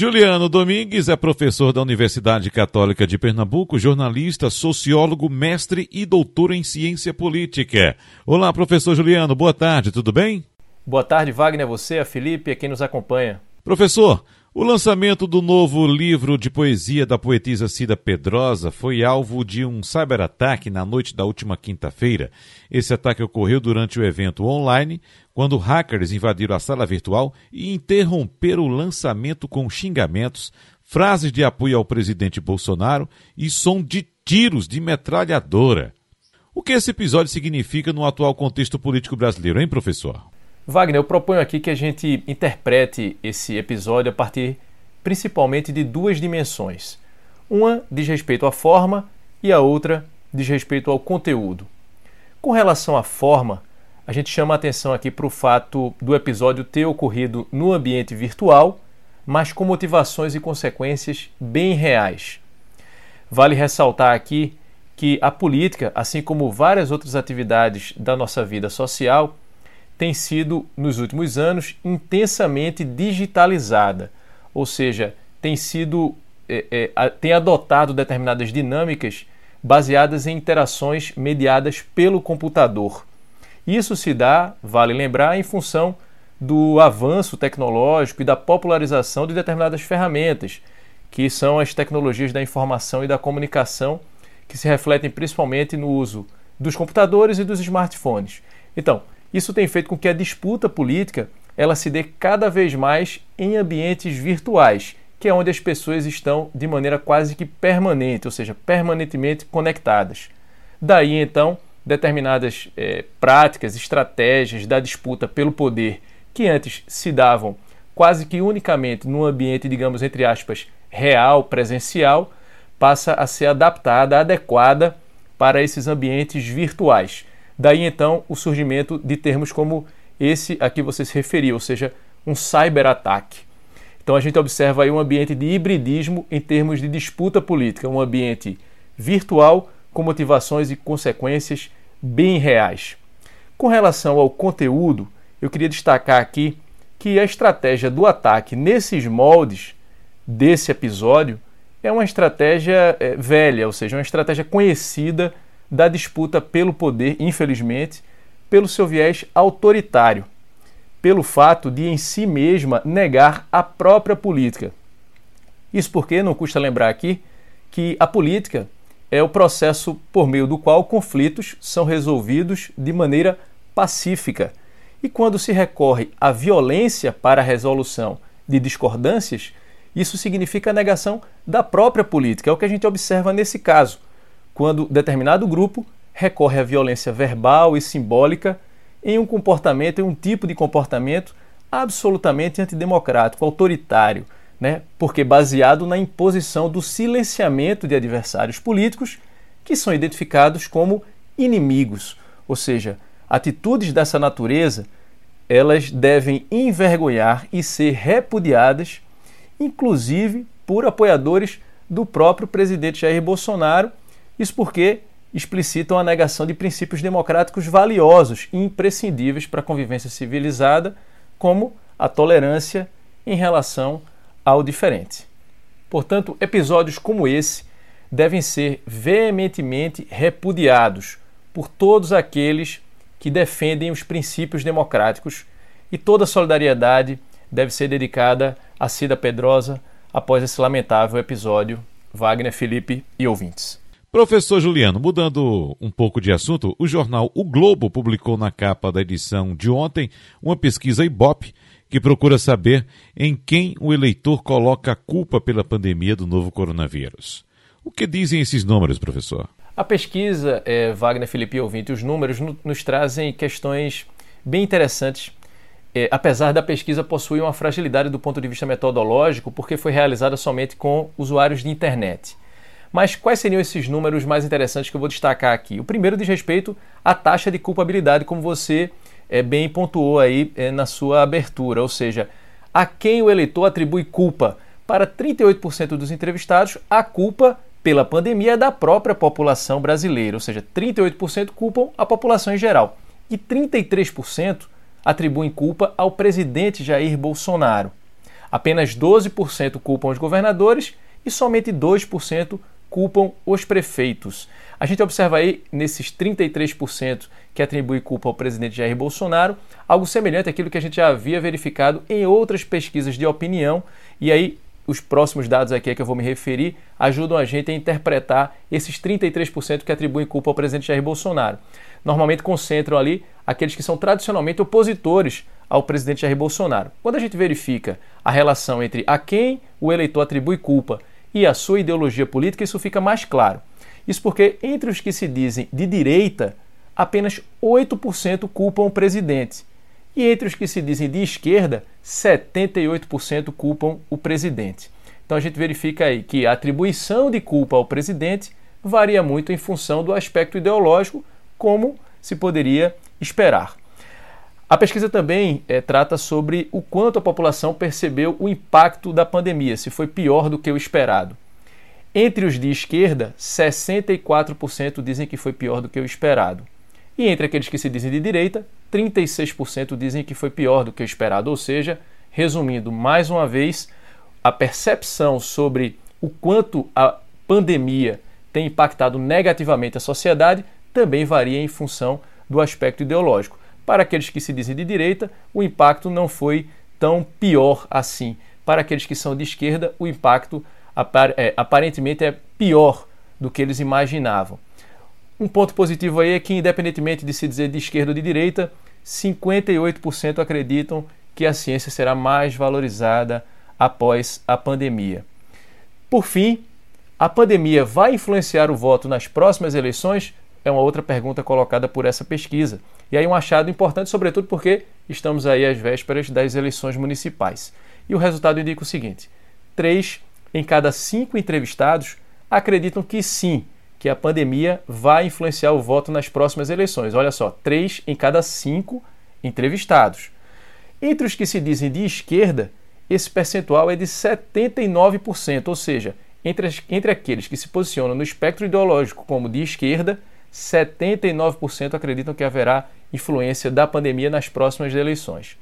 Juliano Domingues é professor da Universidade Católica de Pernambuco, jornalista, sociólogo, mestre e doutor em ciência política. Olá, professor Juliano, boa tarde, tudo bem? Boa tarde, Wagner, a você, a Felipe e a quem nos acompanha. Professor, o lançamento do novo livro de poesia da poetisa Cida Pedrosa foi alvo de um cyberataque na noite da última quinta-feira. Esse ataque ocorreu durante o evento online, quando hackers invadiram a sala virtual e interromperam o lançamento com xingamentos, frases de apoio ao presidente Bolsonaro e som de tiros de metralhadora. O que esse episódio significa no atual contexto político brasileiro, hein, professor? Wagner, eu proponho aqui que a gente interprete esse episódio a partir principalmente de duas dimensões. Uma diz respeito à forma e a outra diz respeito ao conteúdo. Com relação à forma, a gente chama a atenção aqui para o fato do episódio ter ocorrido no ambiente virtual, mas com motivações e consequências bem reais. Vale ressaltar aqui que a política, assim como várias outras atividades da nossa vida social, tem sido, nos últimos anos, intensamente digitalizada, ou seja, tem sido é, é, tem adotado determinadas dinâmicas baseadas em interações mediadas pelo computador. Isso se dá, vale lembrar, em função do avanço tecnológico e da popularização de determinadas ferramentas, que são as tecnologias da informação e da comunicação, que se refletem principalmente no uso dos computadores e dos smartphones. Então, isso tem feito com que a disputa política ela se dê cada vez mais em ambientes virtuais, que é onde as pessoas estão de maneira quase que permanente, ou seja, permanentemente conectadas. Daí então determinadas é, práticas, estratégias da disputa pelo poder que antes se davam quase que unicamente num ambiente, digamos, entre aspas, real, presencial, passa a ser adaptada, adequada para esses ambientes virtuais. Daí então o surgimento de termos como esse a que você se referiu, ou seja, um cyberataque. Então a gente observa aí um ambiente de hibridismo em termos de disputa política, um ambiente virtual com motivações e consequências bem reais. Com relação ao conteúdo, eu queria destacar aqui que a estratégia do ataque nesses moldes desse episódio é uma estratégia é, velha, ou seja, uma estratégia conhecida da disputa pelo poder, infelizmente, pelo seu viés autoritário, pelo fato de em si mesma negar a própria política. Isso porque não custa lembrar aqui que a política é o processo por meio do qual conflitos são resolvidos de maneira pacífica. E quando se recorre à violência para a resolução de discordâncias, isso significa a negação da própria política. É o que a gente observa nesse caso quando determinado grupo recorre à violência verbal e simbólica em um comportamento, em um tipo de comportamento absolutamente antidemocrático, autoritário, né? porque baseado na imposição do silenciamento de adversários políticos que são identificados como inimigos, ou seja, atitudes dessa natureza elas devem envergonhar e ser repudiadas, inclusive por apoiadores do próprio presidente Jair Bolsonaro isso porque explicitam a negação de princípios democráticos valiosos e imprescindíveis para a convivência civilizada, como a tolerância em relação ao diferente. Portanto, episódios como esse devem ser veementemente repudiados por todos aqueles que defendem os princípios democráticos e toda solidariedade deve ser dedicada a Cida Pedrosa após esse lamentável episódio. Wagner, Felipe e ouvintes. Professor Juliano, mudando um pouco de assunto, o jornal O Globo publicou na capa da edição de ontem uma pesquisa Ibope que procura saber em quem o eleitor coloca a culpa pela pandemia do novo coronavírus. O que dizem esses números, professor? A pesquisa, é, Wagner, Felipe ouvinte, os números nos trazem questões bem interessantes. É, apesar da pesquisa possuir uma fragilidade do ponto de vista metodológico, porque foi realizada somente com usuários de internet. Mas quais seriam esses números mais interessantes que eu vou destacar aqui? O primeiro diz respeito à taxa de culpabilidade, como você é, bem pontuou aí é, na sua abertura, ou seja, a quem o eleitor atribui culpa. Para 38% dos entrevistados, a culpa pela pandemia é da própria população brasileira, ou seja, 38% culpam a população em geral e 33% atribuem culpa ao presidente Jair Bolsonaro. Apenas 12% culpam os governadores e somente 2% culpam os prefeitos. A gente observa aí nesses 33% que atribui culpa ao presidente Jair Bolsonaro, algo semelhante àquilo que a gente já havia verificado em outras pesquisas de opinião, e aí os próximos dados aqui a que eu vou me referir ajudam a gente a interpretar esses 33% que atribuem culpa ao presidente Jair Bolsonaro. Normalmente concentram ali aqueles que são tradicionalmente opositores ao presidente Jair Bolsonaro. Quando a gente verifica a relação entre a quem o eleitor atribui culpa e a sua ideologia política, isso fica mais claro. Isso porque entre os que se dizem de direita, apenas 8% culpam o presidente. E entre os que se dizem de esquerda, 78% culpam o presidente. Então a gente verifica aí que a atribuição de culpa ao presidente varia muito em função do aspecto ideológico, como se poderia esperar. A pesquisa também é, trata sobre o quanto a população percebeu o impacto da pandemia, se foi pior do que o esperado. Entre os de esquerda, 64% dizem que foi pior do que o esperado. E entre aqueles que se dizem de direita, 36% dizem que foi pior do que o esperado. Ou seja, resumindo mais uma vez, a percepção sobre o quanto a pandemia tem impactado negativamente a sociedade também varia em função do aspecto ideológico. Para aqueles que se dizem de direita, o impacto não foi tão pior assim. Para aqueles que são de esquerda, o impacto é, aparentemente é pior do que eles imaginavam. Um ponto positivo aí é que, independentemente de se dizer de esquerda ou de direita, 58% acreditam que a ciência será mais valorizada após a pandemia. Por fim, a pandemia vai influenciar o voto nas próximas eleições? É uma outra pergunta colocada por essa pesquisa. E aí um achado importante, sobretudo porque estamos aí às vésperas das eleições municipais. E o resultado indica o seguinte: três em cada cinco entrevistados acreditam que sim, que a pandemia vai influenciar o voto nas próximas eleições. Olha só, três em cada cinco entrevistados. Entre os que se dizem de esquerda, esse percentual é de 79%, ou seja, entre, as, entre aqueles que se posicionam no espectro ideológico como de esquerda, 79% acreditam que haverá influência da pandemia nas próximas eleições.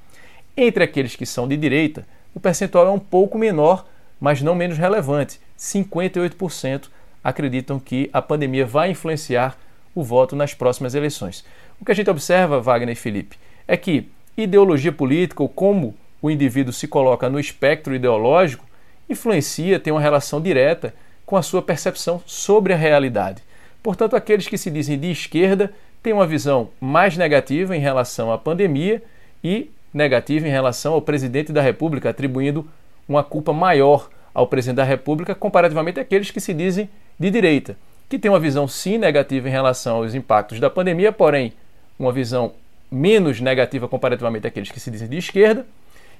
Entre aqueles que são de direita, o percentual é um pouco menor, mas não menos relevante. 58% acreditam que a pandemia vai influenciar o voto nas próximas eleições. O que a gente observa, Wagner e Felipe, é que ideologia política ou como o indivíduo se coloca no espectro ideológico influencia, tem uma relação direta com a sua percepção sobre a realidade. Portanto, aqueles que se dizem de esquerda têm uma visão mais negativa em relação à pandemia e negativa em relação ao presidente da República, atribuindo uma culpa maior ao presidente da República comparativamente àqueles que se dizem de direita, que têm uma visão sim negativa em relação aos impactos da pandemia, porém uma visão menos negativa comparativamente àqueles que se dizem de esquerda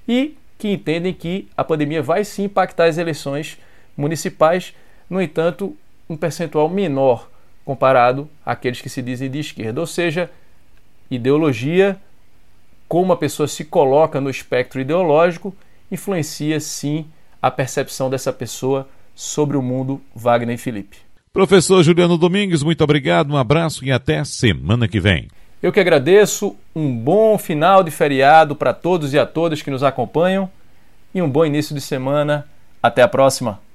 e que entendem que a pandemia vai sim impactar as eleições municipais, no entanto, um percentual menor comparado àqueles que se dizem de esquerda, ou seja, ideologia, como a pessoa se coloca no espectro ideológico, influencia sim a percepção dessa pessoa sobre o mundo Wagner e Felipe. Professor Juliano Domingues, muito obrigado, um abraço e até semana que vem. Eu que agradeço, um bom final de feriado para todos e a todas que nos acompanham e um bom início de semana. Até a próxima!